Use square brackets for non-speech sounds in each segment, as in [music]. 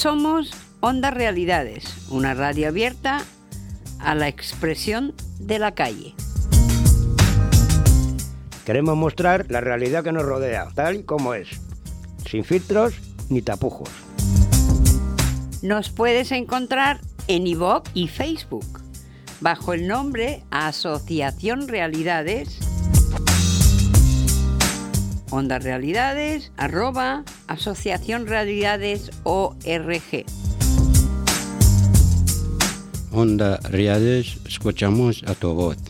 Somos Onda Realidades, una radio abierta a la expresión de la calle. Queremos mostrar la realidad que nos rodea, tal y como es, sin filtros ni tapujos. Nos puedes encontrar en iVoox y Facebook bajo el nombre Asociación Realidades. Onda Realidades, arroba Asociación Realidades ORG. Onda Realidades, escuchamos a tu voz.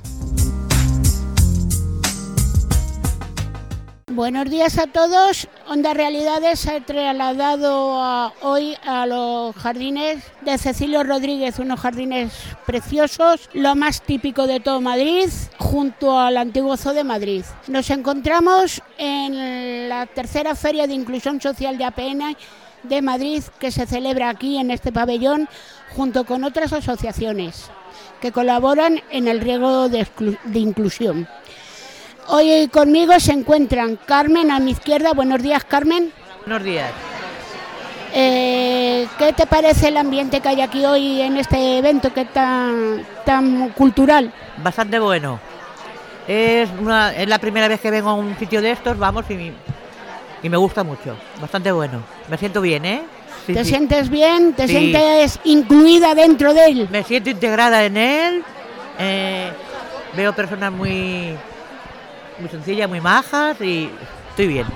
Buenos días a todos. Onda Realidades se ha trasladado hoy a los jardines de Cecilio Rodríguez, unos jardines preciosos, lo más típico de todo Madrid, junto al antiguo Zoo de Madrid. Nos encontramos en la tercera Feria de Inclusión Social de APN de Madrid que se celebra aquí en este pabellón junto con otras asociaciones que colaboran en el riego de inclusión. Hoy conmigo se encuentran Carmen a mi izquierda. Buenos días, Carmen. Buenos días. Eh, ¿Qué te parece el ambiente que hay aquí hoy en este evento que es tan, tan cultural? Bastante bueno. Es, es la primera vez que vengo a un sitio de estos, vamos, y, y me gusta mucho. Bastante bueno. Me siento bien, ¿eh? ¿Te sientes bien? ¿Te sientes incluida dentro de él? Me siento integrada en él. Eh, veo personas muy muy sencillas, muy majas y estoy bien.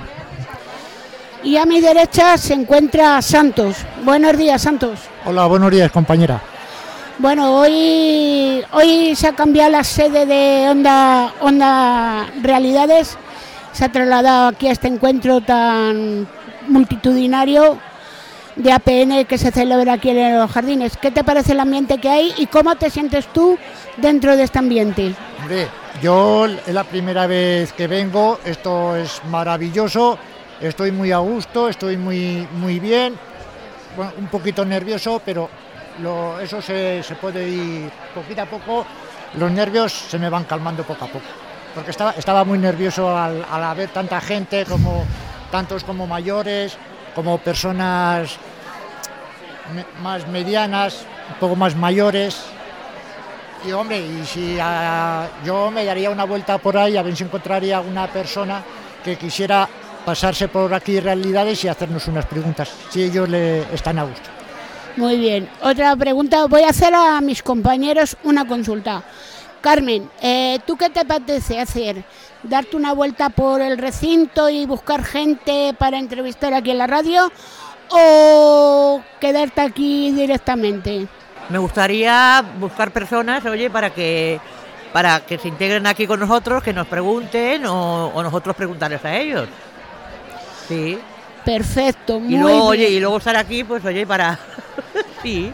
Y a mi derecha se encuentra Santos. Buenos días, Santos. Hola, buenos días, compañera. Bueno, hoy, hoy se ha cambiado la sede de Onda, Onda Realidades. Se ha trasladado aquí a este encuentro tan multitudinario de APN que se celebra aquí en los jardines. ¿Qué te parece el ambiente que hay y cómo te sientes tú dentro de este ambiente? Hombre, yo es la primera vez que vengo, esto es maravilloso, estoy muy a gusto, estoy muy, muy bien, un poquito nervioso, pero eso se, puede ir poquito a poco, los nervios se me van calmando poco a poco, porque estaba, estaba muy nervioso al, al ver tanta gente, como tantos como mayores, como personas más medianas, un poco más mayores, y hombre, y si ah, yo me daría una vuelta por ahí a ver si encontraría alguna persona que quisiera pasarse por aquí realidades y hacernos unas preguntas, si ellos le están a gusto. Muy bien. Otra pregunta, voy a hacer a mis compañeros una consulta. Carmen, eh, ¿tú qué te apetece hacer? ¿Darte una vuelta por el recinto y buscar gente para entrevistar aquí en la radio o quedarte aquí directamente? Me gustaría buscar personas, oye, para que para que se integren aquí con nosotros, que nos pregunten o, nosotros preguntarles a ellos. Sí. Perfecto, muy y luego, bien. Oye, y luego estar aquí, pues oye, para... [laughs] sí.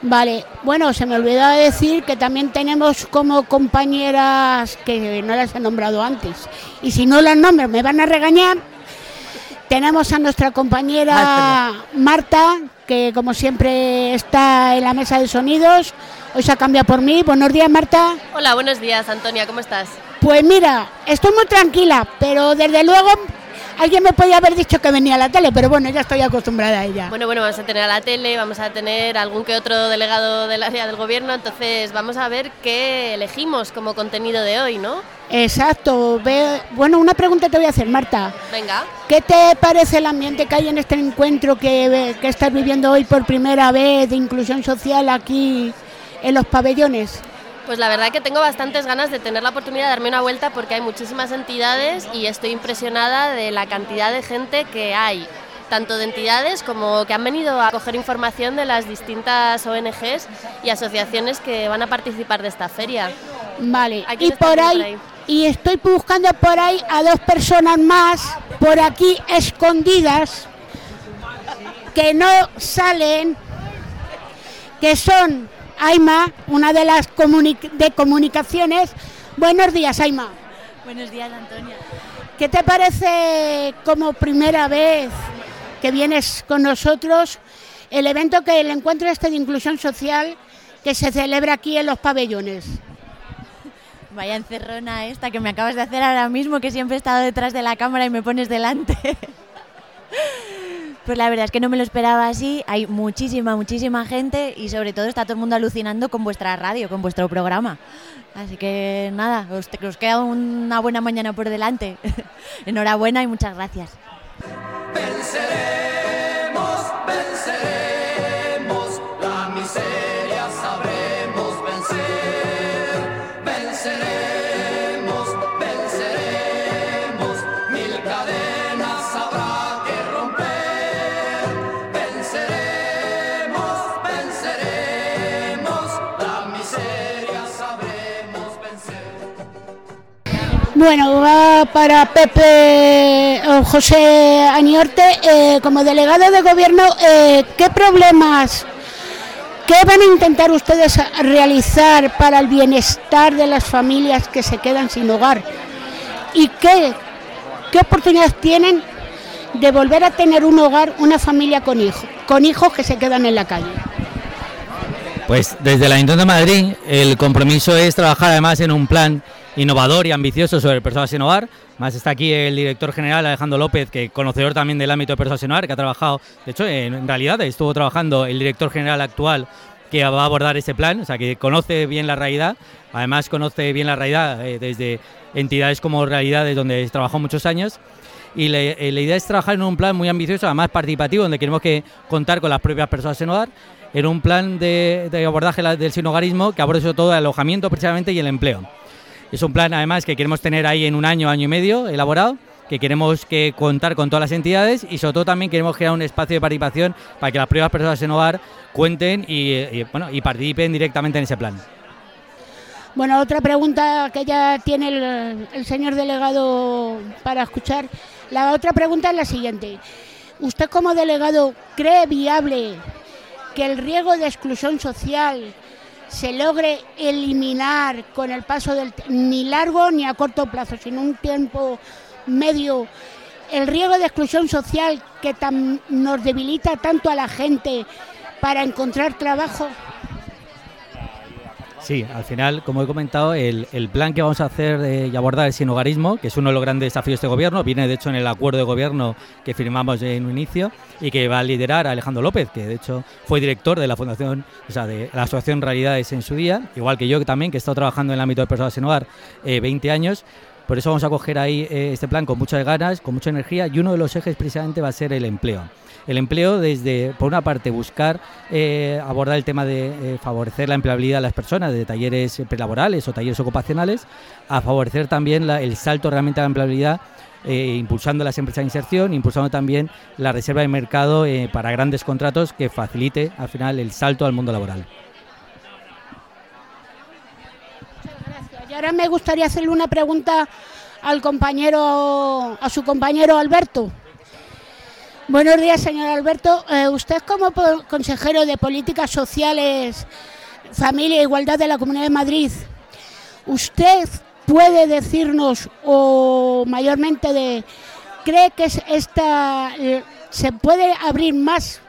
Vale, bueno, se me olvidaba decir que también tenemos como compañeras que no las he nombrado antes. Y si no las nombro me van a regañar. Tenemos a nuestra compañera Marta, que como siempre está en la mesa de sonidos. Hoy se ha cambiado por mí. Buenos días, Marta. Hola, buenos días, Antonia, ¿cómo estás? Pues mira, estoy muy tranquila, pero desde luego alguien me podía haber dicho que venía a la tele, pero bueno, ya estoy acostumbrada a ella. Bueno, bueno, vamos a tener a la tele, vamos a tener algún que otro delegado del área del gobierno, entonces vamos a ver qué elegimos como contenido de hoy, ¿no? Exacto. Bueno, una pregunta te voy a hacer, Marta. Venga. ¿Qué te parece el ambiente que hay en este encuentro que, que estás viviendo hoy por primera vez de inclusión social aquí en los pabellones? Pues la verdad que tengo bastantes ganas de tener la oportunidad de darme una vuelta porque hay muchísimas entidades y estoy impresionada de la cantidad de gente que hay, tanto de entidades como que han venido a coger información de las distintas ONGs y asociaciones que van a participar de esta feria. Vale, y por ahí, y estoy buscando por ahí a dos personas más, por aquí escondidas, que no salen, que son Aima, una de las de comunicaciones. Buenos días, Aima. Buenos días, Antonia. ¿Qué te parece como primera vez que vienes con nosotros el evento que el encuentro este de inclusión social que se celebra aquí en los pabellones? Vaya encerrona esta que me acabas de hacer ahora mismo, que siempre he estado detrás de la cámara y me pones delante. Pues la verdad es que no me lo esperaba así. Hay muchísima, muchísima gente y sobre todo está todo el mundo alucinando con vuestra radio, con vuestro programa. Así que nada, os, os queda una buena mañana por delante. [laughs] Enhorabuena y muchas gracias. Venceremos, venceremos, Bueno, va para Pepe José Aniorte. eh, como delegado de gobierno, eh, ¿qué problemas, qué van a intentar ustedes realizar para el bienestar de las familias que se quedan sin hogar? ¿Y qué, qué oportunidades tienen de volver a tener un hogar, una familia con hijos, con hijos que se quedan en la calle? Pues desde el Ayuntamiento de Madrid el compromiso es trabajar además en un plan innovador y ambicioso sobre personas sin hogar. Más está aquí el director general Alejandro López, que conocedor también del ámbito de personas sin hogar, que ha trabajado, de hecho en, realidad estuvo trabajando el director general actual que va a abordar ese plan, o sea que conoce bien la realidad, además conoce bien la realidad eh, desde entidades como Realidades donde trabajó muchos años y eh, la idea es trabajar en un plan muy ambicioso, además participativo, donde queremos que contar con las propias personas sin hogar, en un plan de, de abordaje del sinogarismo que aborde sobre todo el alojamiento precisamente y el empleo. Es un plan además que queremos tener ahí en un año, año y medio elaborado, que queremos que contar con todas las entidades y sobre todo también queremos crear un espacio de participación para que las propias personas sin hogar cuenten y, participen directamente en ese plan. Bueno, otra pregunta que ya tiene el señor delegado para escuchar. La otra pregunta es la siguiente. ¿Usted como delegado cree viable que el riesgo de exclusión social se logre eliminar con el paso del ni largo ni a corto plazo, sino un tiempo medio? El riesgo de exclusión social que tan- nos debilita tanto a la gente para encontrar trabajo. Sí, al final, como he comentado, el, plan que vamos a hacer y abordar el sinogarismo, que es uno de los grandes desafíos de este gobierno, viene de hecho en el acuerdo de gobierno que firmamos en un inicio y que va a liderar Alejandro López, que de hecho fue director de la Fundación, o sea, de la Asociación Realidades en su día, igual que yo también, que he estado trabajando en el ámbito de personas sin hogar eh, 20 años. Por eso vamos a coger ahí eh, este plan con muchas ganas, con mucha energía y uno de los ejes precisamente va a ser el empleo. El empleo desde, por una parte, buscar eh, abordar el tema de eh, favorecer la empleabilidad de las personas, de talleres prelaborales o talleres ocupacionales, a favorecer también el salto realmente a la empleabilidad, eh, impulsando las empresas de inserción, impulsando también la reserva de mercado para grandes contratos que facilite al final el salto al mundo laboral. Y ahora me gustaría hacerle una pregunta al compañero, a su compañero Alberto. Buenos días, señor Alberto. Eh, usted como consejero de Políticas Sociales, Familia e Igualdad de la Comunidad de Madrid, ¿usted puede decirnos o mayormente de cree que es esta eh, se puede abrir más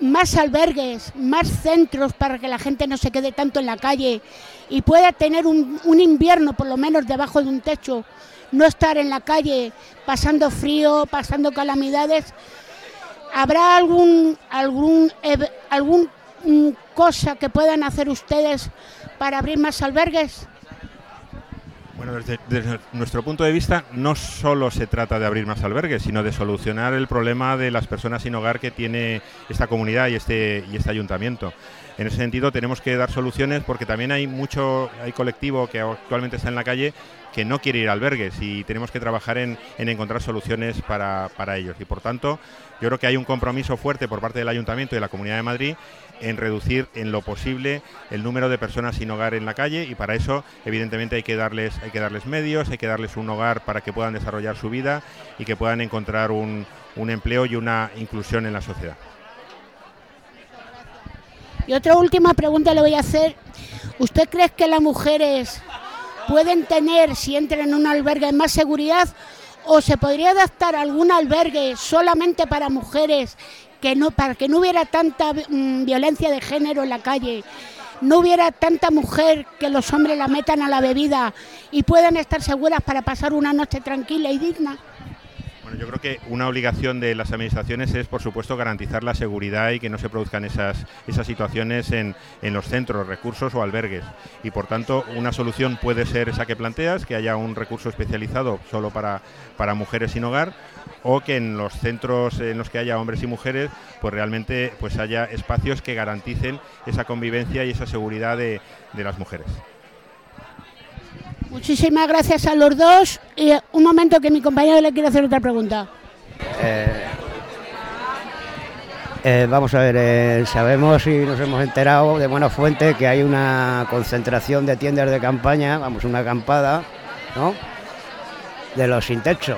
más albergues, más centros para que la gente no se quede tanto en la calle y pueda tener un invierno por lo menos debajo de un techo, no estar en la calle pasando frío, pasando calamidades. ¿Habrá algún algún algún mm, cosa que puedan hacer ustedes para abrir más albergues? Bueno, desde, desde nuestro punto de vista, no solo se trata de abrir más albergues, sino de solucionar el problema de las personas sin hogar que tiene esta comunidad y este, y este ayuntamiento. En ese sentido, tenemos que dar soluciones porque también hay mucho, hay colectivo que actualmente está en la calle que no quiere ir albergues y tenemos que trabajar en, en encontrar soluciones para, para ellos. Y por tanto, yo creo que hay un compromiso fuerte por parte del Ayuntamiento y de la Comunidad de Madrid en reducir en lo posible el número de personas sin hogar en la calle y para eso evidentemente hay que darles hay que darles medios, hay que darles un hogar para que puedan desarrollar su vida y que puedan encontrar un, un empleo y una inclusión en la sociedad. Y otra última pregunta le voy a hacer. ¿Usted cree que las mujeres pueden tener, si entran en un albergue, más seguridad? ¿O se podría adaptar algún albergue solamente para mujeres, que no, para que no hubiera tanta mm, violencia de género en la calle? No hubiera tanta mujer que los hombres la metan a la bebida y puedan estar seguras para pasar una noche tranquila y digna. Bueno, yo creo que una obligación de las administraciones es, por supuesto, garantizar la seguridad y que no se produzcan esas, esas situaciones en, en los centros, recursos o albergues. Y, por tanto, una solución puede ser esa que planteas, que haya un recurso especializado solo para, para mujeres sin hogar, o que en los centros en los que haya hombres y mujeres, pues realmente pues haya espacios que garanticen esa convivencia y esa seguridad de, de las mujeres. Muchísimas gracias a los dos. Y eh, un momento que mi compañero le quiere hacer otra pregunta. Eh, eh, vamos a ver, sabemos y nos hemos enterado de buena fuente que hay una concentración de tiendas de campaña, vamos, una acampada, ¿no? De los sin techo.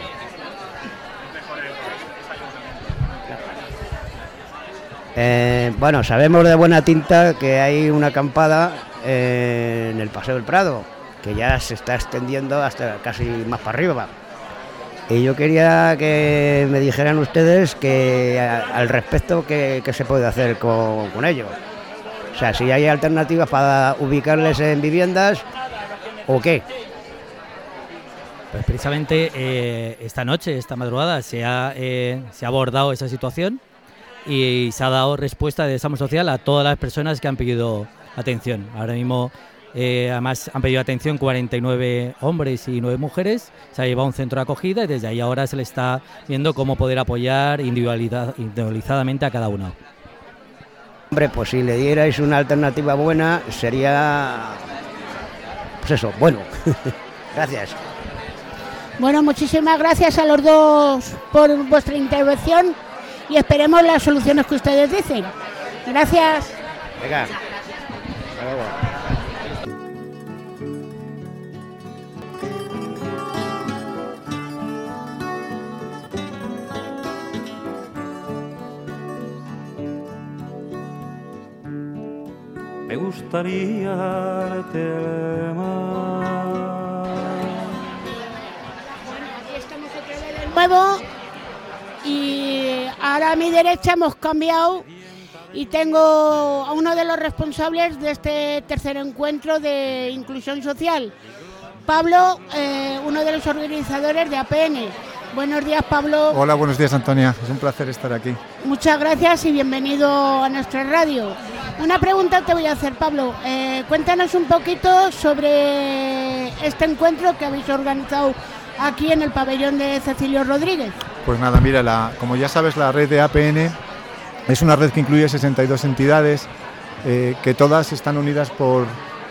Bueno, sabemos de buena tinta que hay una acampada en el Paseo del Prado, que ya se está extendiendo hasta casi más para arriba. Y yo quería que me dijeran ustedes que al respecto qué, se puede hacer con, con ello. O sea, si hay alternativas para ubicarles en viviendas o qué. Pues precisamente eh, esta noche, esta madrugada, se ha, eh, se ha abordado esa situación y se ha dado respuesta de Estamos Social a todas las personas que han pedido atención. Ahora mismo, eh, además, han pedido atención 49 hombres y 9 mujeres. Se ha llevado a un centro de acogida y desde ahí ahora se le está viendo cómo poder apoyar individualidad- individualizadamente a cada uno. Hombre, pues si le dierais una alternativa buena sería... Pues eso, bueno. [laughs] Gracias. Bueno, muchísimas gracias a los dos por vuestra intervención y esperemos las soluciones que ustedes dicen. Gracias. Venga. Me gustaría darte el mar. de nuevo y ahora a mi derecha hemos cambiado y tengo a uno de los responsables de este tercer encuentro de inclusión social, Pablo, eh, uno de los organizadores de APN. Buenos días, Pablo. Hola, buenos días Antonia, es un placer estar aquí. Muchas gracias y bienvenido a nuestra radio. Una pregunta te voy a hacer, Pablo. Eh, cuéntanos un poquito sobre este encuentro que habéis organizado aquí en el pabellón de Cecilio Rodríguez. Pues nada, mira, como ya sabes, la red de APN es una red que incluye 62 entidades eh, que todas están unidas por,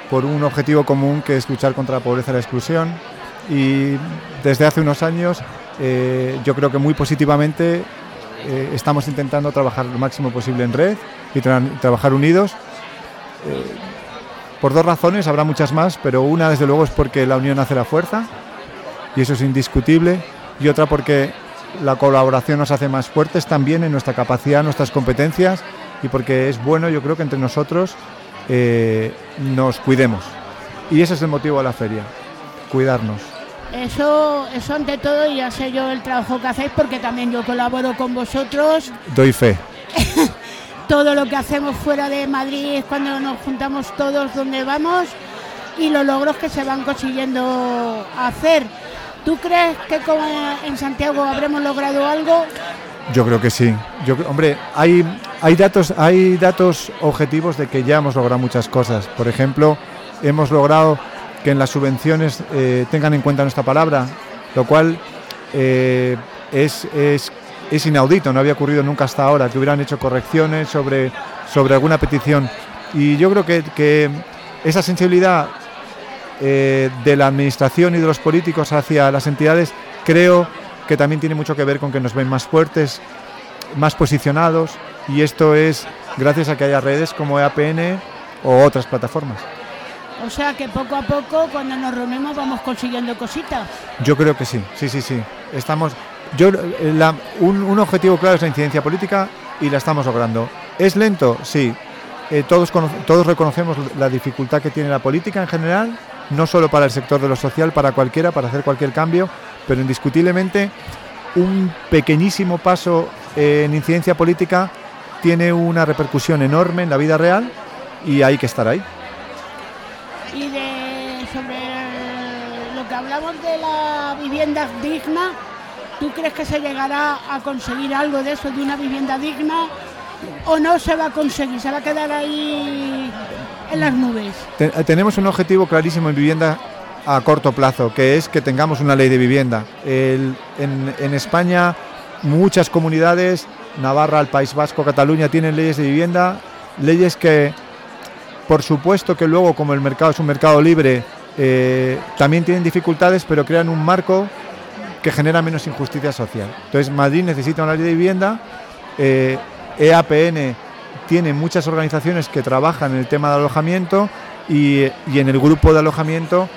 por un objetivo común que es luchar contra la pobreza y la exclusión. Y desde hace unos años eh, yo creo que muy positivamente eh, estamos intentando trabajar lo máximo posible en red y tra- trabajar unidos. Eh, por dos razones, habrá muchas más, pero una desde luego es porque la unión hace la fuerza y eso es indiscutible, y otra porque la colaboración nos hace más fuertes también en nuestra capacidad, nuestras competencias, y porque es bueno, yo creo que entre nosotros eh, nos cuidemos. Y ese es el motivo de la feria, cuidarnos. Eso, eso ante todo, y ya sé yo el trabajo que hacéis porque también yo colaboro con vosotros. Doy fe. [laughs] Todo lo que hacemos fuera de Madrid es cuando nos juntamos todos donde vamos y los logros que se van consiguiendo hacer. ¿Tú crees que como en Santiago habremos logrado algo? Yo creo que sí. Yo, hombre, hay, hay, datos, hay datos objetivos de que ya hemos logrado muchas cosas. Por ejemplo, hemos logrado que en las subvenciones eh, tengan en cuenta nuestra palabra, lo cual eh, es, es, es inaudito, no había ocurrido nunca hasta ahora, que hubieran hecho correcciones sobre, sobre alguna petición. Y yo creo que, que esa sensibilidad eh, de la administración y de los políticos hacia las entidades, creo que también tiene mucho que ver con que nos ven más fuertes, más posicionados, y esto es gracias a que haya redes como EAPN o otras plataformas. O sea que poco a poco cuando nos reunimos vamos consiguiendo cositas. Yo creo que sí, sí, sí, sí. Estamos, yo, eh, un, objetivo claro es la incidencia política y la estamos logrando. ¿Es lento? Sí. Eh, todos, todos reconocemos la dificultad que tiene la política en general, no solo para el sector de lo social, para cualquiera, para hacer cualquier cambio, pero indiscutiblemente un pequeñísimo paso en incidencia política tiene una repercusión enorme en la vida real y hay que estar ahí. Y de sobre lo que hablamos de la vivienda digna, ¿Tú crees que se llegará a conseguir algo de eso, de una vivienda digna? ¿O no se va a conseguir? ¿Se va a quedar ahí en las nubes? Te- tenemos un objetivo clarísimo en vivienda a corto plazo, que es que tengamos una ley de vivienda. En, en España muchas comunidades, Navarra, el País Vasco, Cataluña, tienen leyes de vivienda, leyes que, por supuesto que luego, como el mercado es un mercado libre, eh, también tienen dificultades, pero crean un marco que genera menos injusticia social. Entonces, Madrid necesita una ley de vivienda, eh, EAPN tiene muchas organizaciones que trabajan en el tema de alojamiento y, y en el grupo de alojamiento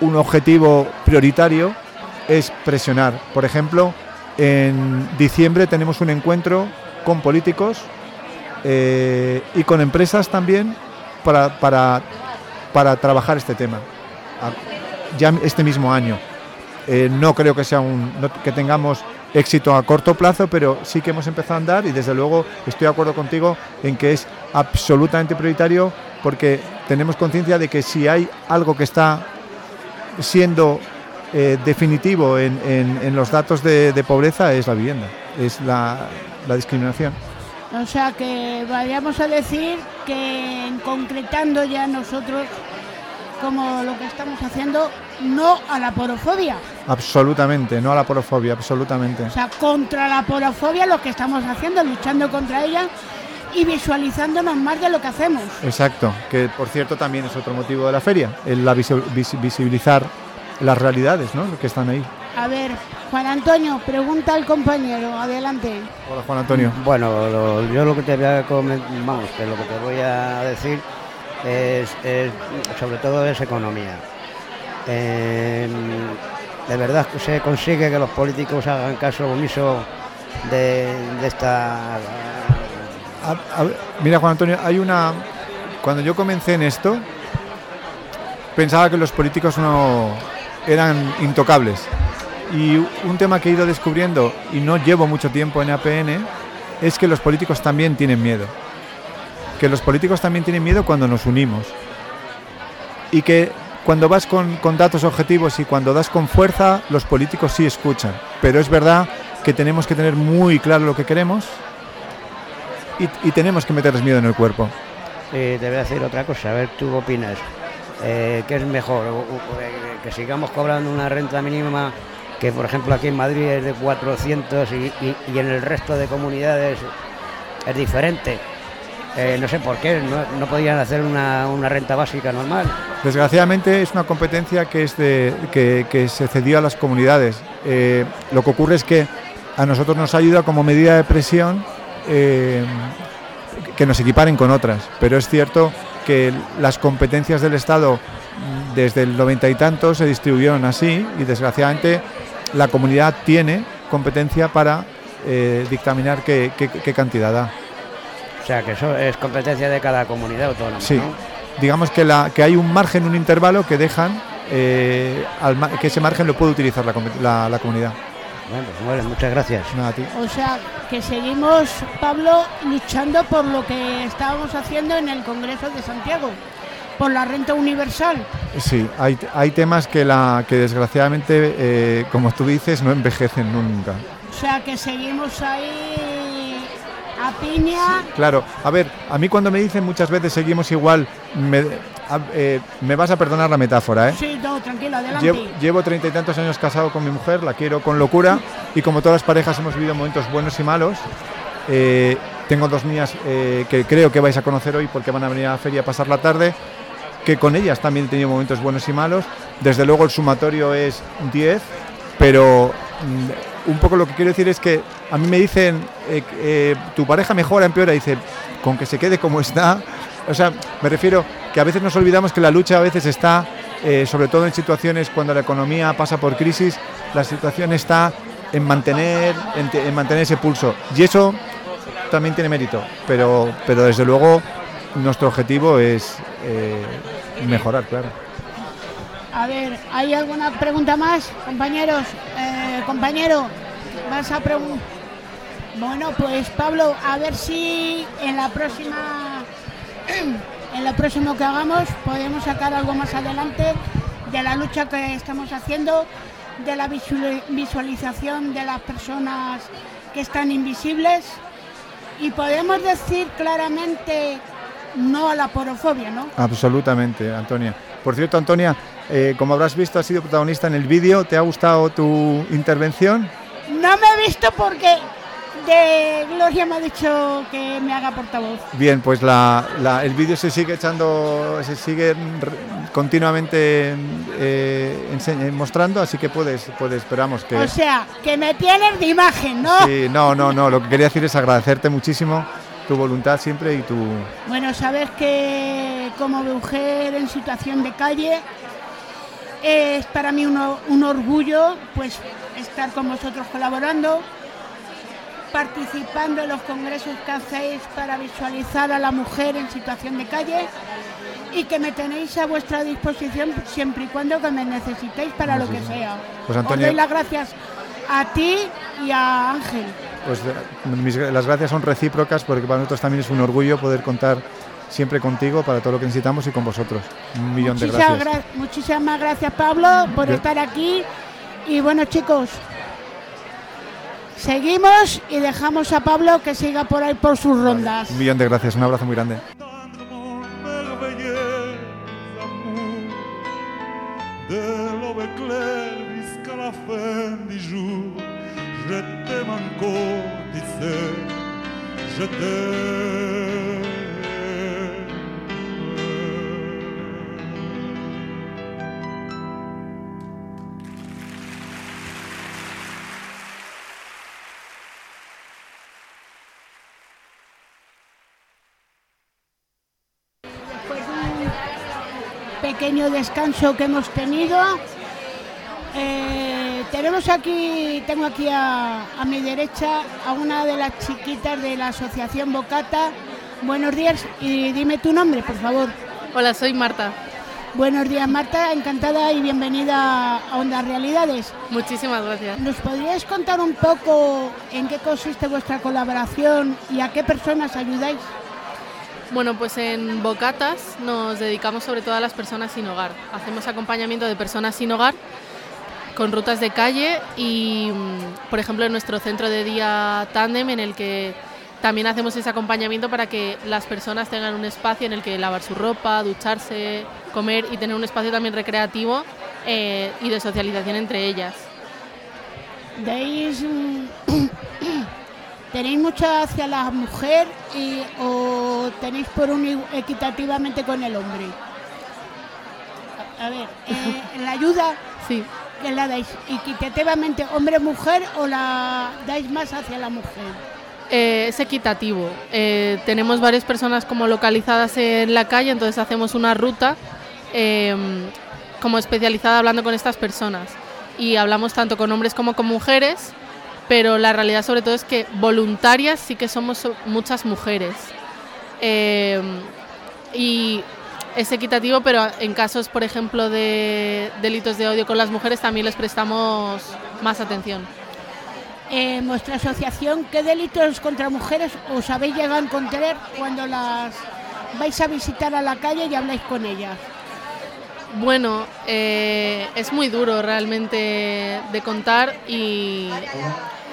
un objetivo prioritario es presionar. Por ejemplo, en diciembre tenemos un encuentro con políticos eh, y con empresas también para, para, para trabajar este tema. Ya este mismo año. Eh, no creo que sea un no- que tengamos éxito a corto plazo, pero sí que hemos empezado a andar y desde luego estoy de acuerdo contigo en que es absolutamente prioritario porque tenemos conciencia de que si hay algo que está siendo eh, definitivo en, en- en los datos de, de pobreza es la vivienda, es la, la discriminación. O sea que vayamos a decir que concretando ya nosotros como lo que estamos haciendo, no a la porofobia. Absolutamente, no a la porofobia, absolutamente. O sea, contra la porofobia lo que estamos haciendo, luchando contra ella y visualizándonos más de lo que hacemos. Exacto, que por cierto también es otro motivo de la feria, el la visi- vis- visibilizar las realidades ¿no? que están ahí. A ver, Juan Antonio, pregunta al compañero, adelante. Hola Juan Antonio. Bueno, lo- yo lo que te voy a comen- vamos, que lo que te voy a decir es, es, sobre todo es economía. Eh, de verdad que se consigue que los políticos hagan caso omiso de, de esta A- a ver, mira Juan Antonio, hay una... Cuando yo comencé en esto, pensaba que los políticos no eran intocables. Y un tema que he ido descubriendo, y no llevo mucho tiempo en APN, es que los políticos también tienen miedo. Que los políticos también tienen miedo cuando nos unimos. Y que cuando vas con, con datos objetivos y cuando das con fuerza, los políticos sí escuchan. Pero es verdad que tenemos que tener muy claro lo que queremos y, y tenemos que meterles miedo en el cuerpo. Eh, te voy a decir otra cosa, a ver, tú opinas. Eh, ¿Qué es mejor? Eh, ¿Que sigamos cobrando una renta mínima que, por ejemplo, aquí en Madrid es de 400 y, y- en el resto de comunidades es diferente? Eh, no sé por qué, no, no podían hacer una, una renta básica normal. Desgraciadamente es una competencia que, es de, que, que se cedió a las comunidades. Eh, lo que ocurre es que a nosotros nos ayuda como medida de presión eh, que nos equiparen con otras, pero es cierto que las competencias del Estado desde el noventa y tanto se distribuyeron así y desgraciadamente la comunidad tiene competencia para eh, dictaminar qué, qué- qué cantidad da. O sea, que eso es competencia de cada comunidad autónoma. Sí, ¿no? digamos que, la, que hay un margen, un intervalo que dejan, eh, al que ese margen lo puede utilizar la, comi- la- la comunidad. Bueno, pues vale, muchas gracias. Nada, a ti. O sea, que seguimos, Pablo, luchando por lo que estábamos haciendo en el Congreso de Santiago, por la renta universal. Sí, hay, hay temas que, la, que desgraciadamente, eh, como tú dices, no envejecen nunca. O sea, que seguimos ahí a piña. Claro, a ver, a mí cuando me dicen muchas veces seguimos igual, me, a- eh, me vas a perdonar la metáfora, ¿eh? Sí, no, tranquilo, adelante. Llevo, llevo treinta y tantos años casado con mi mujer, la quiero con locura y como todas las parejas hemos vivido momentos buenos y malos. Eh, tengo dos niñas eh, que creo que vais a conocer hoy porque van a venir a la feria a pasar la tarde, que con ellas también he tenido momentos buenos y malos. Desde luego el sumatorio es 10, pero mm, un poco lo que quiero decir es que a mí me dicen, eh, eh, tu pareja mejora, empeora, dice, con que se quede como está. O sea, me refiero que a veces nos olvidamos que la lucha a veces está, eh, sobre todo en situaciones cuando la economía pasa por crisis, la situación está en mantener, en, te- en mantener ese pulso. Y eso también tiene mérito, pero, pero desde luego nuestro objetivo es mejorar, claro. A ver, ¿hay alguna pregunta más, compañeros? Eh, compañero, vas a preguntar. Bueno, pues Pablo, a ver si en la próxima, [clears throat] en lo próximo que hagamos podemos sacar algo más adelante de la lucha que estamos haciendo de la visual- visualización de las personas que están invisibles y podemos decir claramente no a la porofobia, ¿no? Absolutamente, Antonia. Por cierto, Antonia, eh, como habrás visto, has sido protagonista en el vídeo. ¿Te ha gustado tu intervención? No me he visto porque de Gloria me ha dicho que me haga portavoz. Bien, pues la- la- el vídeo se sigue echando, se sigue continuamente eh, eh, mostrando, así que puedes, puedes, esperamos que. O sea, que me tienes de imagen, ¿no? Sí, no, no, no. Lo que quería decir es agradecerte muchísimo tu voluntad siempre y tu. Bueno, sabes que como mujer en situación de calle es para mí uno- un orgullo pues estar con vosotros colaborando, participando en los congresos que hacéis para visualizar a la mujer en situación de calle y que me tenéis a vuestra disposición siempre y cuando que me necesitéis para lo que sea. Pues, Os Antonio- doy las gracias a ti y a Ángel. Pues mis las gracias son recíprocas porque para nosotros también es un orgullo poder contar siempre contigo para todo lo que necesitamos y con vosotros. Un millón de gracias. gra- muchísimas gracias Pablo por Yo- estar aquí y bueno chicos, seguimos y dejamos a Pablo que siga por ahí por sus rondas. Un millón de gracias, un abrazo muy grande. de jusqu'à la fin du jour. Tu sais, je t'aime. Un pequeño descanso que hemos tenido, eh, tenemos aquí, tengo aquí a, a mi derecha a una de las chiquitas de la asociación Bocata. Buenos días y dime tu nombre, por favor. Hola, soy Marta. Buenos días, Marta. Encantada y bienvenida a Ondas Realidades. Muchísimas gracias. ¿Nos podríais contar un poco en qué consiste vuestra colaboración y a qué personas ayudáis? Bueno, pues en Bocatas nos dedicamos sobre todo a las personas sin hogar. Hacemos acompañamiento de personas sin hogar con rutas de calle y, mm, por ejemplo, en nuestro centro de día tándem en el que también hacemos ese acompañamiento para que las personas tengan un espacio en el que lavar su ropa, ducharse, comer y tener un espacio también recreativo eh, y de socialización entre ellas. ¿Deis, mm, [coughs] ¿Tenéis mucho hacia la mujer y, o tenéis por un equitativamente con el hombre? A, a ver, eh, [laughs] la ayuda sí. Que la dais equitativamente hombre-mujer o la dais más hacia la mujer? Eh, es equitativo. Eh, tenemos varias personas como localizadas en la calle, entonces hacemos una ruta eh, como especializada hablando con estas personas. Y hablamos tanto con hombres como con mujeres, pero la realidad sobre todo es que voluntarias sí que somos so- muchas mujeres. Y es equitativo, pero en casos, por ejemplo, de delitos de odio con las mujeres también les prestamos más atención. En vuestra asociación, ¿qué delitos contra mujeres os habéis llegado a encontrar cuando las vais a visitar a la calle y habláis con ellas? Bueno, eh, es muy duro realmente de contar y,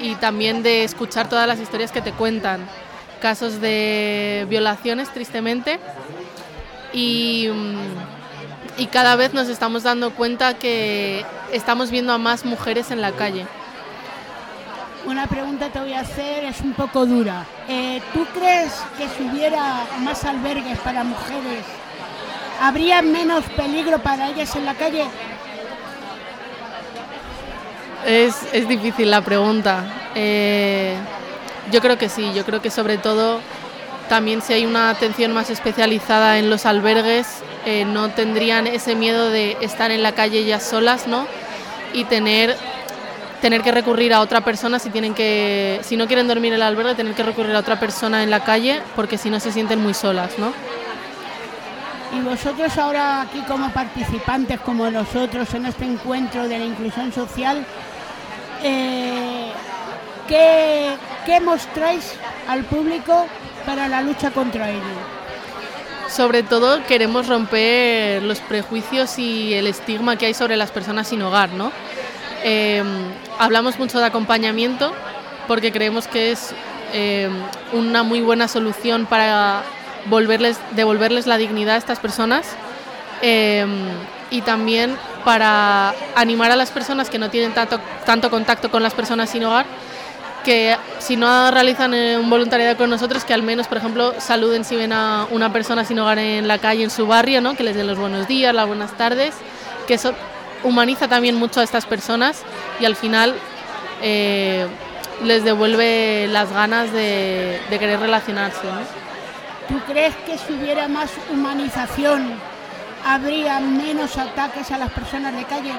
y también de escuchar todas las historias que te cuentan. Casos de violaciones, tristemente, y, mm, y cada vez nos estamos dando cuenta que estamos viendo a más mujeres en la calle. Una pregunta te voy a hacer, es un poco dura. Eh, ¿Tú crees que si hubiera más albergues para mujeres, habría menos peligro para ellas en la calle? Es, es difícil la pregunta. Eh, yo creo que sí, yo creo que sobre todo también si hay una atención más especializada en los albergues, eh, no tendrían ese miedo de estar en la calle ellas solas, ¿no? Y tener, tener que recurrir a otra persona si tienen que, si no quieren dormir en el albergue, tener que recurrir a otra persona en la calle porque si no se sienten muy solas, ¿no? Y vosotros ahora aquí como participantes, como nosotros en este encuentro de la inclusión social, eh, ¿qué, qué mostráis al público para la lucha contra ello? Sobre todo queremos romper los prejuicios y el estigma que hay sobre las personas sin hogar, ¿no? Eh, hablamos mucho de acompañamiento porque creemos que es eh, una muy buena solución para volverles, devolverles la dignidad a estas personas eh, y también para animar a las personas que no tienen tanto contacto con las personas sin hogar que si no realizan eh, un voluntariado con nosotros, que al menos, por ejemplo, saluden si ven a una persona sin hogar en la calle, en su barrio, ¿no? que les den los buenos días, las buenas tardes, que eso humaniza también mucho a estas personas y al final eh, les devuelve las ganas de, querer relacionarse. ¿Tú crees que si hubiera más humanización habría menos ataques a las personas de calle,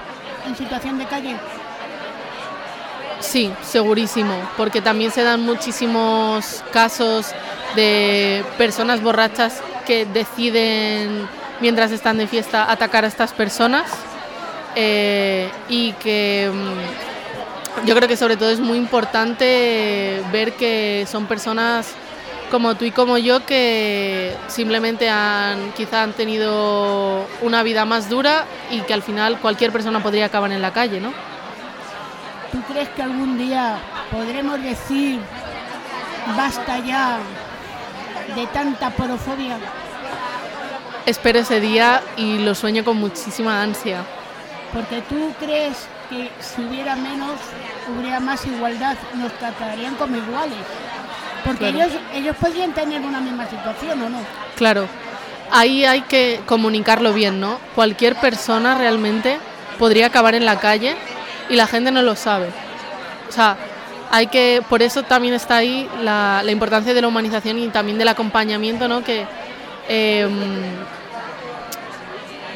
en situación de calle? Sí, segurísimo, porque también se dan muchísimos casos de personas borrachas que deciden, mientras están de fiesta, atacar a estas personas eh, y que mm, yo creo que sobre todo es muy importante ver que son personas como tú y como yo que simplemente han quizá han tenido una vida más dura y que al final cualquier persona podría acabar en la calle, ¿no? ¿Tú crees que algún día podremos decir basta ya de tanta porofobia? Espero ese día y lo sueño con muchísima ansia. Porque tú crees que si hubiera menos, hubiera más igualdad, nos tratarían como iguales. Porque Claro. ellos, ellos podrían tener una misma situación, ¿o no? Claro, ahí hay que comunicarlo bien, ¿no? Cualquier persona realmente podría acabar en la calle y la gente no lo sabe. O sea, hay que, por eso también está ahí la, la importancia de la humanización y también del acompañamiento, ¿no? Que eh,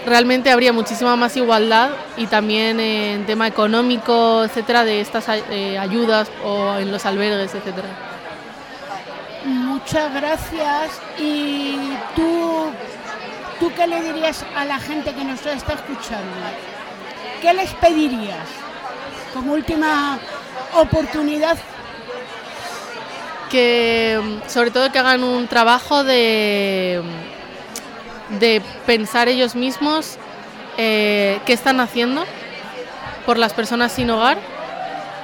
realmente habría muchísima más igualdad y también en tema económico, etcétera, de estas eh, ayudas o en los albergues, etcétera. Muchas gracias. ¿Y tú, tú qué le dirías a la gente que nos está escuchando? ¿Qué les pedirías como última oportunidad? que mm, sobre todo que hagan un trabajo de, de pensar ellos mismos eh, qué están haciendo por las personas sin hogar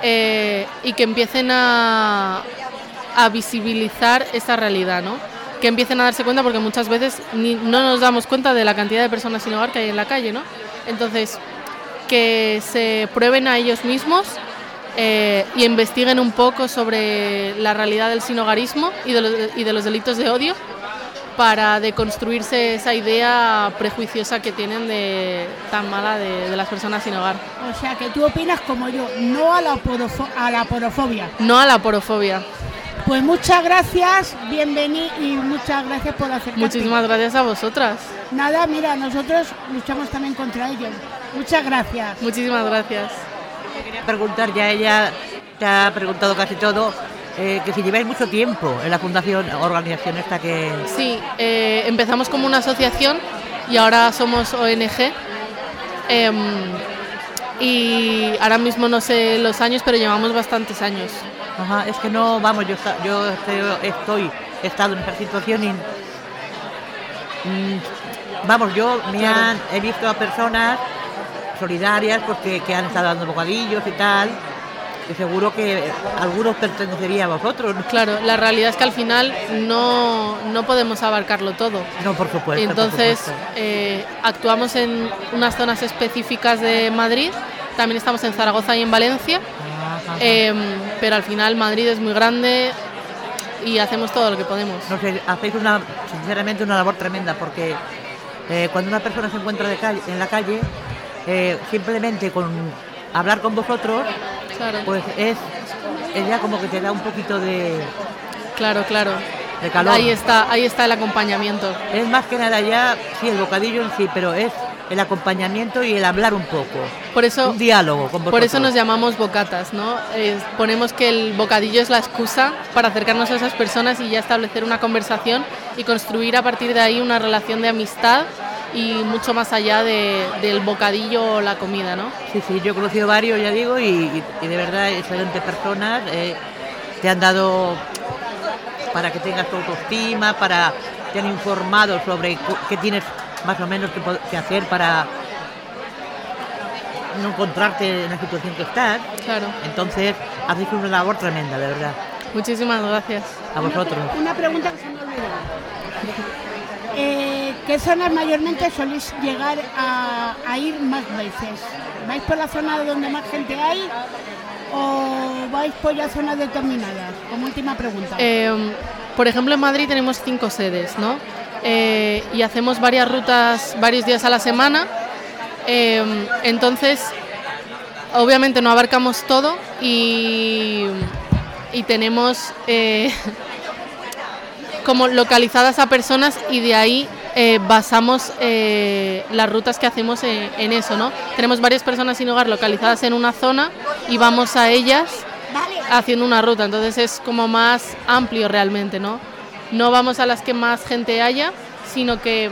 eh, y que empiecen a, a visibilizar esa realidad, ¿no? que empiecen a darse cuenta porque muchas veces no nos damos cuenta de la cantidad de personas sin hogar que hay en la calle, ¿no? Entonces, que se prueben a ellos mismos eh, y investiguen un poco sobre la realidad del sinhogarismo y de, los, y de los delitos de odio para deconstruirse esa idea prejuiciosa que tienen de tan mala de, de las personas sin hogar. O sea, que tú opinas como yo, no a la, porofo- a la porofobia. No a la porofobia. Pues muchas gracias, bienvenido y muchas gracias por acercarte. Muchísimas gracias a vosotras. Nada, mira, nosotros luchamos también contra ellos. Muchas gracias. Muchísimas gracias. Quería preguntar, ya ella te ha preguntado casi todo, eh, que si lleváis mucho tiempo en la fundación, organización esta que... Sí, eh, empezamos como una asociación y ahora somos ONG. Em, y ahora mismo no sé los años, pero llevamos bastantes años. Ajá, es que no, vamos, yo, yo estoy, estoy- he estado en esta situación y... mm, vamos, yo me Claro. han, he visto a personas solidarias porque que han estado dando bocadillos y tal, y seguro que algunos pertenecería a vosotros. ¿no? Claro, la realidad es que al final no, no podemos abarcarlo todo. No, por supuesto. por Entonces, supuesto. eh, actuamos en unas zonas específicas de Madrid, también estamos en Zaragoza y en Valencia, Ajá. eh, pero al final Madrid es muy grande y hacemos todo lo que podemos. No sé, hacéis una, sinceramente una labor tremenda porque eh, cuando una persona se encuentra de calle- en la calle, eh, simplemente con hablar con vosotros, Claro. pues es ella como que te da un poquito de, Claro, claro. de calor. Ahí está, ahí está el acompañamiento. Es más que nada ya, sí, el bocadillo en sí, pero es el acompañamiento y el hablar un poco. Por eso, un diálogo con vosotros. Por eso nos llamamos bocatas, ¿no? Eh, ponemos que el bocadillo es la excusa para acercarnos a esas personas y ya establecer una conversación y construir a partir de ahí una relación de amistad y mucho más allá de- del bocadillo o la comida, ¿no? Sí, sí, yo he conocido varios, ya digo, y, de verdad excelentes personas. eh, te han dado para que tengas tu autoestima, para te han informado sobre qué tienes más o menos que, que hacer para no encontrarte en la situación que estás. Claro. Entonces, hacéis una labor tremenda, de verdad. Muchísimas gracias. A vosotros. Una pregunta que se me olvidó. Eh, ¿Qué zonas mayormente soléis llegar a, ir más veces? ¿Vais por la zona donde más gente hay o vais por ya zonas determinadas? Como última pregunta. Eh, por ejemplo, en Madrid tenemos cinco sedes, ¿no? Eh, y hacemos varias rutas varios días a la semana. Eh, entonces, obviamente no abarcamos todo y, y tenemos eh, como localizadas a personas y de ahí eh, basamos eh, las rutas que hacemos en, en eso, ¿no? Tenemos varias personas sin hogar localizadas en una zona y vamos a ellas haciendo una ruta, entonces es como más amplio realmente, ¿no? No vamos a las que más gente haya, sino que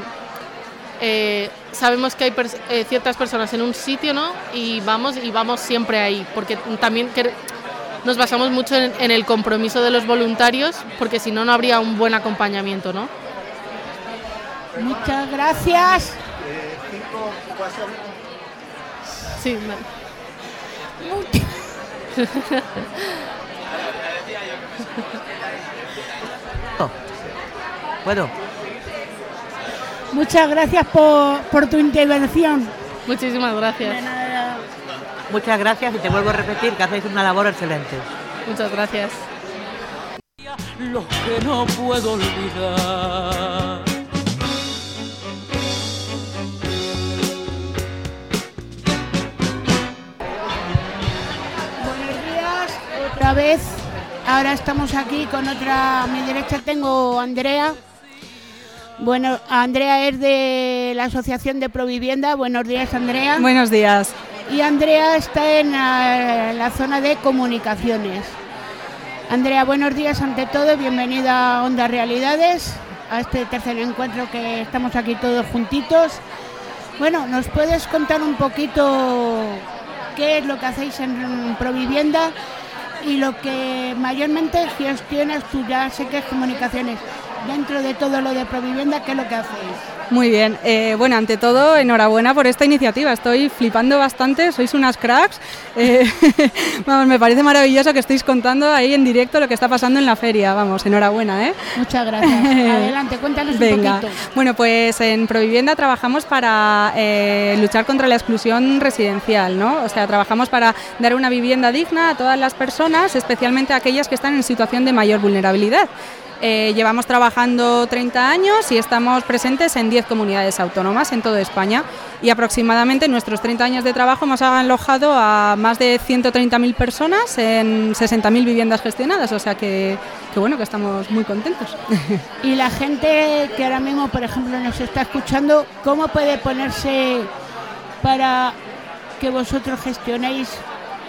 eh, sabemos que hay pers- ciertas personas en un sitio, ¿no? Y vamos y vamos siempre ahí, porque también nos basamos mucho en, en el compromiso de los voluntarios, porque si no, no habría un buen acompañamiento, ¿no? Muchas gracias. Sí, vale. ¿Puedo? Muchas gracias por, por tu intervención. Muchísimas gracias. Muchas gracias y te vuelvo a repetir que hacéis una labor excelente. Muchas gracias. Lo que no puedo olvidar. Buenos días, otra vez. Ahora estamos aquí con otra. A mi derecha tengo a Andrea. Bueno, Andrea es de la Asociación de Provivienda. Buenos días, Andrea. Buenos días. Y Andrea está en la, la zona de comunicaciones. Andrea, buenos días ante todo. Bienvenida a Onda Realidades, a este tercer encuentro que estamos aquí todos juntitos. Bueno, ¿nos puedes contar un poquito qué es lo que hacéis en Provivienda y lo que mayormente gestionas tú? Ya sé que es comunicaciones. Dentro de todo lo de Provivienda, ¿qué es lo que hacéis? Muy bien. Eh, bueno, ante todo, enhorabuena por esta iniciativa. Estoy flipando bastante, sois unas cracks. Eh, [laughs] vamos, me parece maravilloso que estéis contando ahí en directo lo que está pasando en la feria. Vamos, enhorabuena, ¿eh? Muchas gracias. [laughs] Adelante, cuéntanos Venga. un poquito. Bueno, pues en Provivienda trabajamos para eh, luchar contra la exclusión residencial, ¿no? O sea, trabajamos para dar una vivienda digna a todas las personas, especialmente a aquellas que están en situación de mayor vulnerabilidad. Eh, llevamos trabajando 30 años y estamos presentes en 10 comunidades autónomas en toda España y aproximadamente en nuestros 30 años de trabajo hemos alojado a más de 130.000 personas en 60.000 viviendas gestionadas, o sea que, que bueno, que estamos muy contentos. [laughs] Y la gente que ahora mismo, por ejemplo, nos está escuchando, ¿cómo puede ponerse para que vosotros gestionéis,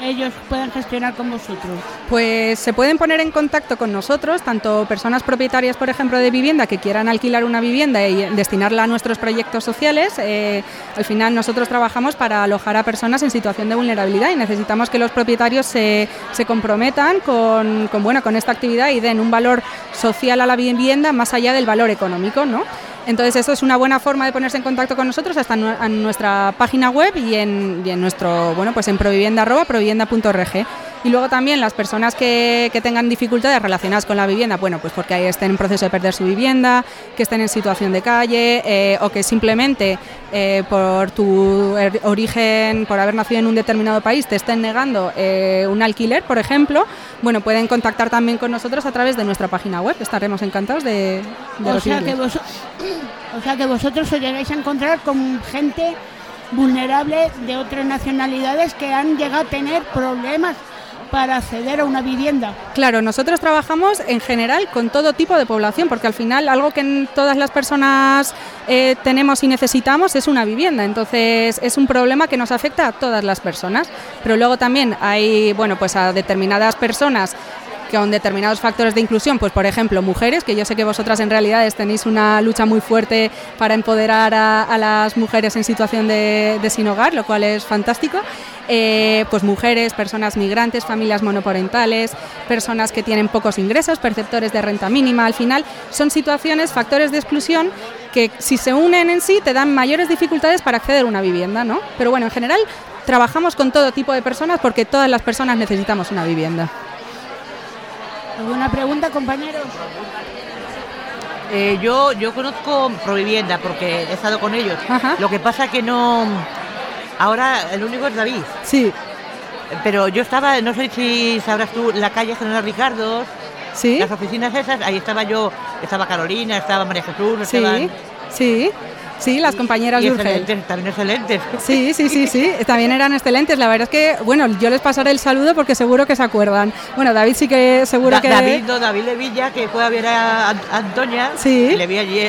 ellos puedan gestionar con vosotros? Pues se pueden poner en contacto con nosotros, tanto personas propietarias, por ejemplo, de vivienda que quieran alquilar una vivienda y destinarla a nuestros proyectos sociales. eh, al final nosotros trabajamos para alojar a personas en situación de vulnerabilidad y necesitamos que los propietarios se, comprometan con, con, bueno, con esta actividad y den un valor social a la vivienda más allá del valor económico, ¿no? Entonces, eso es una buena forma de ponerse en contacto con nosotros hasta en nuestra página web y en, y en nuestro, bueno, pues en provivienda arroba provivienda.org. Y luego también las personas que, que tengan dificultades relacionadas con la vivienda, bueno, pues porque ahí estén en proceso de perder su vivienda, que estén en situación de calle eh, o que simplemente eh, por tu er- origen, por haber nacido en un determinado país, te estén negando eh, un alquiler, por ejemplo, bueno, pueden contactar también con nosotros a través de nuestra página web. Estaremos encantados de, de O sea, que vos, o sea que vosotros os llegáis a encontrar con gente vulnerable de otras nacionalidades que han llegado a tener problemas para acceder a una vivienda. Claro, nosotros trabajamos en general con todo tipo de población, porque al final algo que todas las personas eh, tenemos y necesitamos es una vivienda. Entonces es un problema que nos afecta a todas las personas. Pero luego también hay, bueno, pues a determinadas personas con determinados factores de inclusión, pues por ejemplo mujeres, que yo sé que vosotras en realidad tenéis una lucha muy fuerte para empoderar a, a las mujeres en situación de, de sin hogar, lo cual es fantástico. Eh, pues mujeres, personas migrantes, familias monoparentales, personas que tienen pocos ingresos, perceptores de renta mínima, al final son situaciones, factores de exclusión que si se unen en sí te dan mayores dificultades para acceder a una vivienda, ¿no? Pero bueno, en general trabajamos con todo tipo de personas porque todas las personas necesitamos una vivienda. ¿Alguna pregunta, compañeros? Eh, yo, yo conozco Provivienda porque he estado con ellos. Lo que pasa que no. Ahora el único es David. Sí. Pero yo estaba, no sé si sabrás tú, la calle General Ricardo. Sí. Las oficinas esas, ahí estaba yo, estaba Carolina, estaba María Jesús, Sí, estaban- sí, sí, las compañeras y de Urgel. excelentes, también excelentes. Sí, sí, sí, sí, también eran excelentes. La verdad es que, bueno, yo les pasaré el saludo porque seguro que se acuerdan. Bueno, David sí que seguro Da- que... David, no, David de Villa, que fue a ver a, An- a Antonia. Sí. Y le vi allí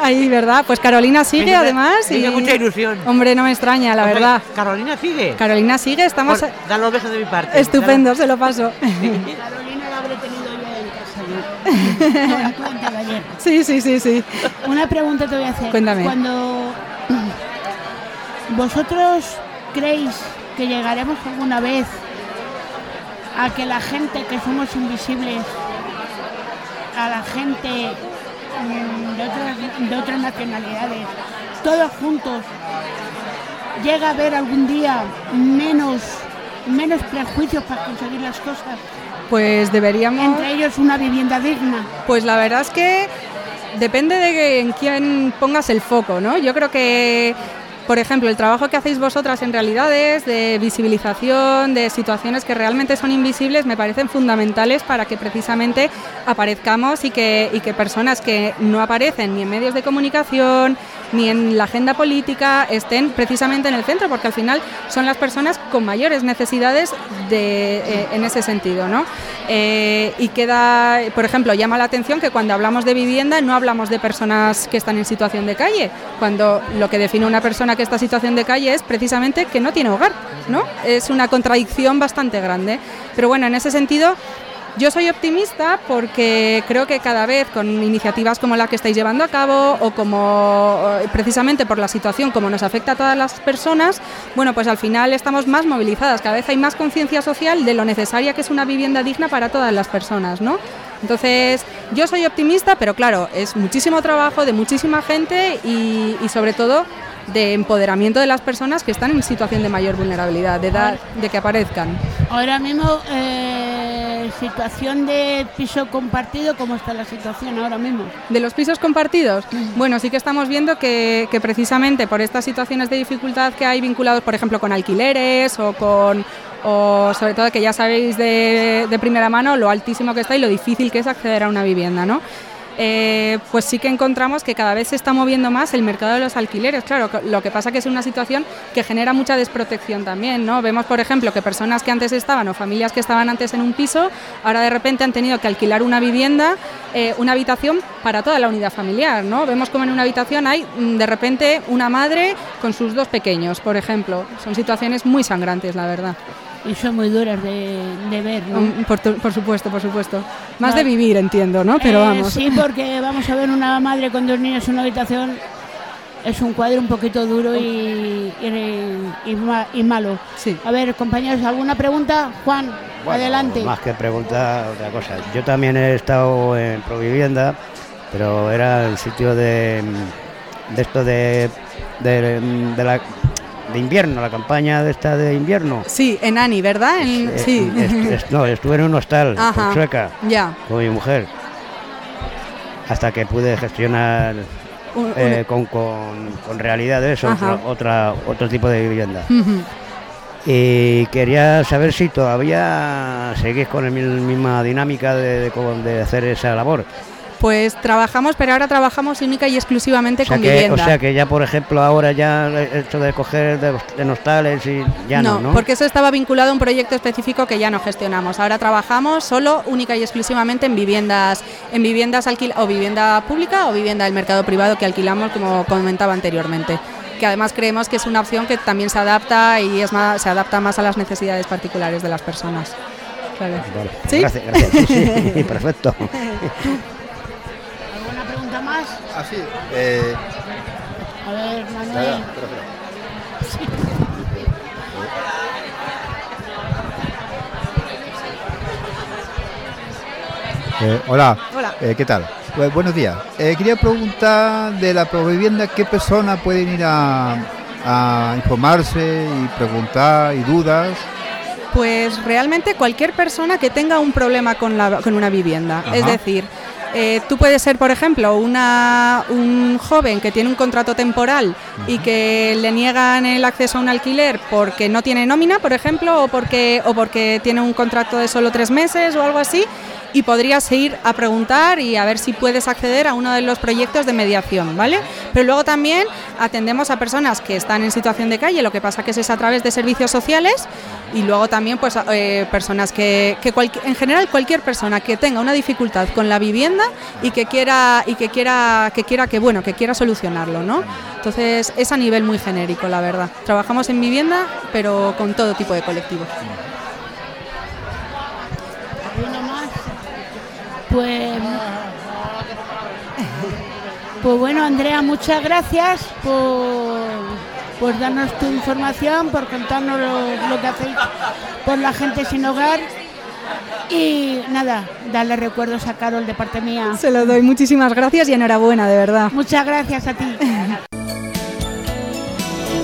Ahí, ¿verdad? Pues Carolina sigue Me además. me hizo mucha ilusión. Hombre, no me extraña, la O sea, verdad. Carolina sigue. Carolina sigue, estamos... Pues, da los besos de mi parte. Estupendo, se lo paso. [laughs] Carolina la habré tenido yo en casa yo. No, tú antes de ayer. Sí, sí, sí, sí. Una pregunta te voy a hacer. Cuéntame. Cuando vosotros creéis que llegaremos alguna vez a que la gente que somos invisibles, a la gente mm, de otras, de otras nacionalidades, todos juntos, llega a haber algún día menos, menos prejuicios para conseguir las cosas? Pues deberíamos... Entre ellos una vivienda digna. Pues la verdad es que depende de que- en quién pongas el foco, ¿no? Yo creo que, por ejemplo, el trabajo que hacéis vosotras en realidades, de visibilización, de situaciones que realmente son invisibles, me parecen fundamentales para que precisamente aparezcamos y que, y que personas que no aparecen ni en medios de comunicación, ni en la agenda política, estén precisamente en el centro, porque al final son las personas con mayores necesidades de, eh, en ese sentido, ¿no? Eh, y queda, por ejemplo, llama la atención que cuando hablamos de vivienda no hablamos de personas que están en situación de calle, cuando lo que define una persona que está en situación de calle es precisamente que no tiene hogar, ¿no? Es una contradicción bastante grande. Pero bueno, en ese sentido, yo soy optimista porque creo que cada vez con iniciativas como la que estáis llevando a cabo o como eh, precisamente por la situación como nos afecta a todas las personas, bueno, pues al final estamos más movilizadas, cada vez hay más conciencia social de lo necesaria que es una vivienda digna para todas las personas, ¿no? Entonces, yo soy optimista, pero claro, es muchísimo trabajo de muchísima gente y, y sobre todo de empoderamiento de las personas que están en situación de mayor vulnerabilidad, de, dar, de que aparezcan. Ahora mismo, eh, situación de piso compartido, ¿cómo está la situación ahora mismo? De los pisos compartidos, bueno, sí que estamos viendo que, que precisamente por estas situaciones de dificultad que hay vinculados, por ejemplo, con alquileres o con o sobre todo que ya sabéis de, de primera mano lo altísimo que está y lo difícil que es acceder a una vivienda, ¿no? Eh, pues sí que encontramos que cada vez se está moviendo más el mercado de los alquileres. Claro, lo que pasa que es una situación que genera mucha desprotección también, ¿no? Vemos, por ejemplo, que personas que antes estaban o familias que estaban antes en un piso, ahora de repente han tenido que alquilar una vivienda, eh, una habitación para toda la unidad familiar, ¿no? Vemos como en una habitación hay mm, de repente una madre con sus dos pequeños, por ejemplo. Son situaciones muy sangrantes, la verdad. Y son muy duras de, de ver, ¿no? Mm, Por, tu- por supuesto, por supuesto. Más de vivir, entiendo, ¿no? Pero Eh, vamos. Sí, porque [laughs] vamos a ver una madre con dos niños en una habitación. Es un cuadro un poquito duro y, y, y ma- y malo. Sí. A ver, compañeros, ¿alguna pregunta? Juan, Bueno, adelante. Más que preguntar otra cosa. Yo también he estado en Provivienda, pero era el sitio de, de esto de, de, de la, de invierno, la campaña de esta de invierno. Sí, en Ani, ¿verdad? En- sí. no, estuve en un hostal Ajá. con Sueca Ya. con mi mujer hasta que pude gestionar Un- eh, con, con, con Ajá. otra, otra- otro tipo de vivienda. Y quería saber si todavía seguís con la misma dinámica de, de de hacer esa labor. Pues trabajamos, pero ahora trabajamos única y exclusivamente O sea, con que, o vivienda. sea que ya, por ejemplo, ahora ya hecho de coger de, de hostales y ya no, ¿no? porque eso estaba vinculado a un proyecto específico que ya no gestionamos. Ahora trabajamos solo, única y exclusivamente en viviendas, en viviendas alquil o vivienda pública o vivienda del mercado privado que alquilamos, como comentaba anteriormente. Que además creemos que es una opción que también se adapta y es más, se adapta más a las necesidades particulares de las personas. Claro. Vale. ¿Sí? Gracias, gracias. Sí, sí, [laughs] perfecto. [laughs] ¿Alguna pregunta más? Ah, sí. Eh, A ver, Manuel. ya, espera, espera. Eh, hola. Hola. Eh, ¿Qué tal? Bu- buenos días. Eh, quería preguntar de la provivienda, ¿qué personas pueden ir a, a informarse y preguntar y dudas? Pues realmente cualquier persona que tenga un problema con, la, con una vivienda. Ajá. Es decir, eh, tú puedes ser, por ejemplo, una, un joven que tiene un contrato temporal y que le niegan el acceso a un alquiler porque no tiene nómina, por ejemplo, o porque, o porque tiene un contrato de solo tres meses o algo así. Y podrías ir a preguntar y a ver si puedes acceder a uno de los proyectos de mediación, ¿vale? Pero luego también atendemos a personas que están en situación de calle, lo que pasa que es a través de servicios sociales y luego también pues eh, personas que, en general cualquier persona que tenga una dificultad con la vivienda y que quiera y que quiera que quiera que bueno que quiera solucionarlo no entonces es a nivel muy genérico la verdad. Trabajamos en vivienda pero con todo tipo de colectivos Uno más. Pues, pues bueno, Andrea, muchas gracias por, por darnos tu información, por contarnos lo, lo que hacéis por la gente sin hogar. Y nada, darle recuerdos a Carol de parte mía. se lo doy muchísimas gracias y enhorabuena de verdad Muchas gracias a ti.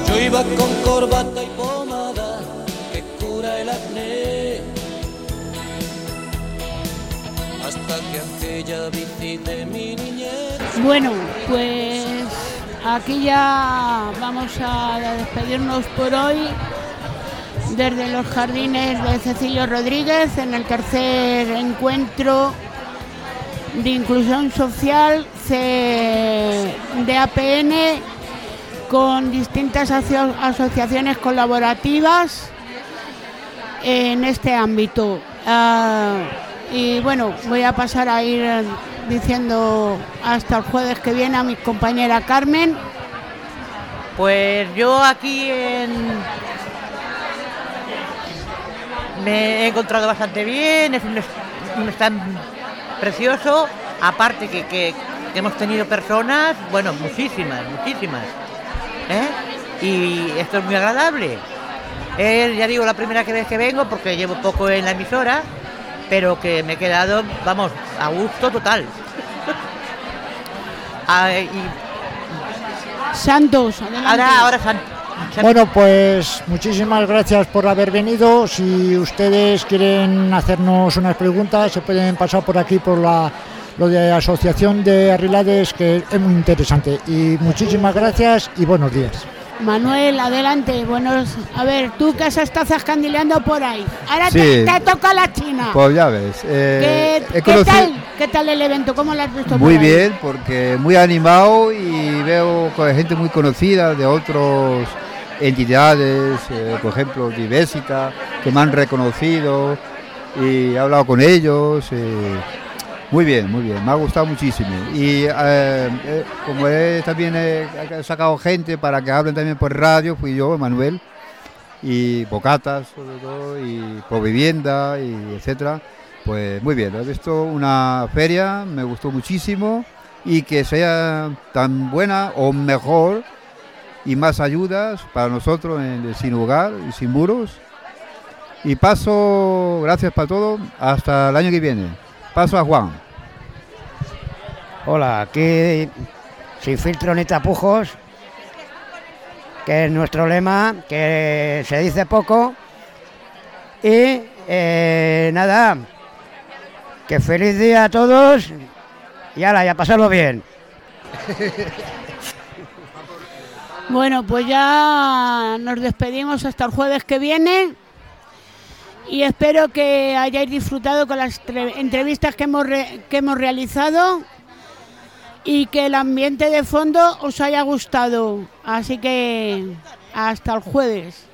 Yo iba con corbata y Bueno, pues aquí ya vamos a despedirnos por hoy desde los jardines de Cecilio Rodríguez en el tercer encuentro de inclusión social de APN con distintas aso- asociaciones colaborativas en este ámbito. Ah, y bueno, voy a pasar a ir eh, diciendo hasta el jueves que viene a mi compañera Carmen. Pues yo aquí en... me he encontrado bastante bien, es un, stand precioso, aparte que, que- que hemos tenido personas, bueno, muchísimas, muchísimas. ¿eh? Y esto es muy agradable. Es, ya digo, la primera vez que vengo porque llevo poco en la emisora, pero que me he quedado, vamos, a gusto total. [laughs] Ah, y Santos, adelante. ahora, ahora San- San- Bueno, pues muchísimas gracias por haber venido. Si ustedes quieren hacernos unas preguntas, se pueden pasar por aquí por la lo de Asociación de Arrilades, que es muy interesante. Y muchísimas gracias y buenos días. Manuel, adelante. Buenos, a ver, tú que se está zascandileando por ahí. Ahora te, Sí. te toca la China. Pues ya ves. eh, ¿Qué, tal? ¿Qué tal el evento? ¿Cómo lo has visto? Muy por ahí? bien, porque muy animado y veo gente muy conocida de otras entidades, eh, por ejemplo, Diversita, que me han reconocido y he hablado con ellos. eh, muy bien, muy bien, me ha gustado muchísimo. Y eh, eh, como he, también he, he sacado gente para que hablen también por radio, fui yo, Manuel, y Bocatas sobre todo, y Provivienda, y etcétera. Pues muy bien, he visto una feria, me gustó muchísimo y que sea tan buena o mejor y más ayudas para nosotros en Sin Hogar y Sin Muros. Y paso, gracias para todo, hasta el año que viene. Paso a Juan. Hola, aquí sin filtro ni tapujos, que es nuestro lema, que se dice poco. Y eh, nada, que feliz día a todos y ala, ya pasarlo bien. [laughs] Bueno, pues ya nos despedimos hasta el jueves que viene y espero que hayáis disfrutado con las tre- entrevistas que hemos, que hemos realizado y que el ambiente de fondo os haya gustado. Así que hasta el jueves.